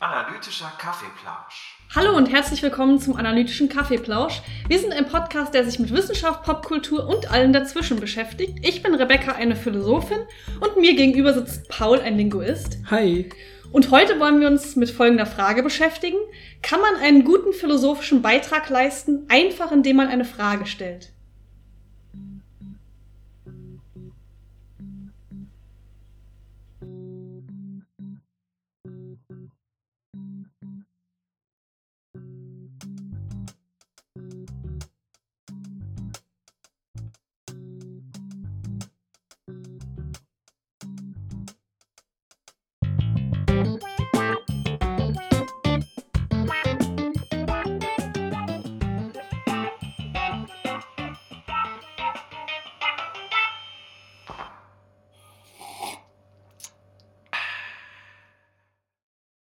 Analytischer Kaffeeplausch. Hallo und herzlich willkommen zum Analytischen Kaffeeplausch. Wir sind ein Podcast, der sich mit Wissenschaft, Popkultur und allem dazwischen beschäftigt. Ich bin Rebecca, eine Philosophin, und mir gegenüber sitzt Paul, ein Linguist. Hi. Und heute wollen wir uns mit folgender Frage beschäftigen. Kann man einen guten philosophischen Beitrag leisten, einfach indem man eine Frage stellt?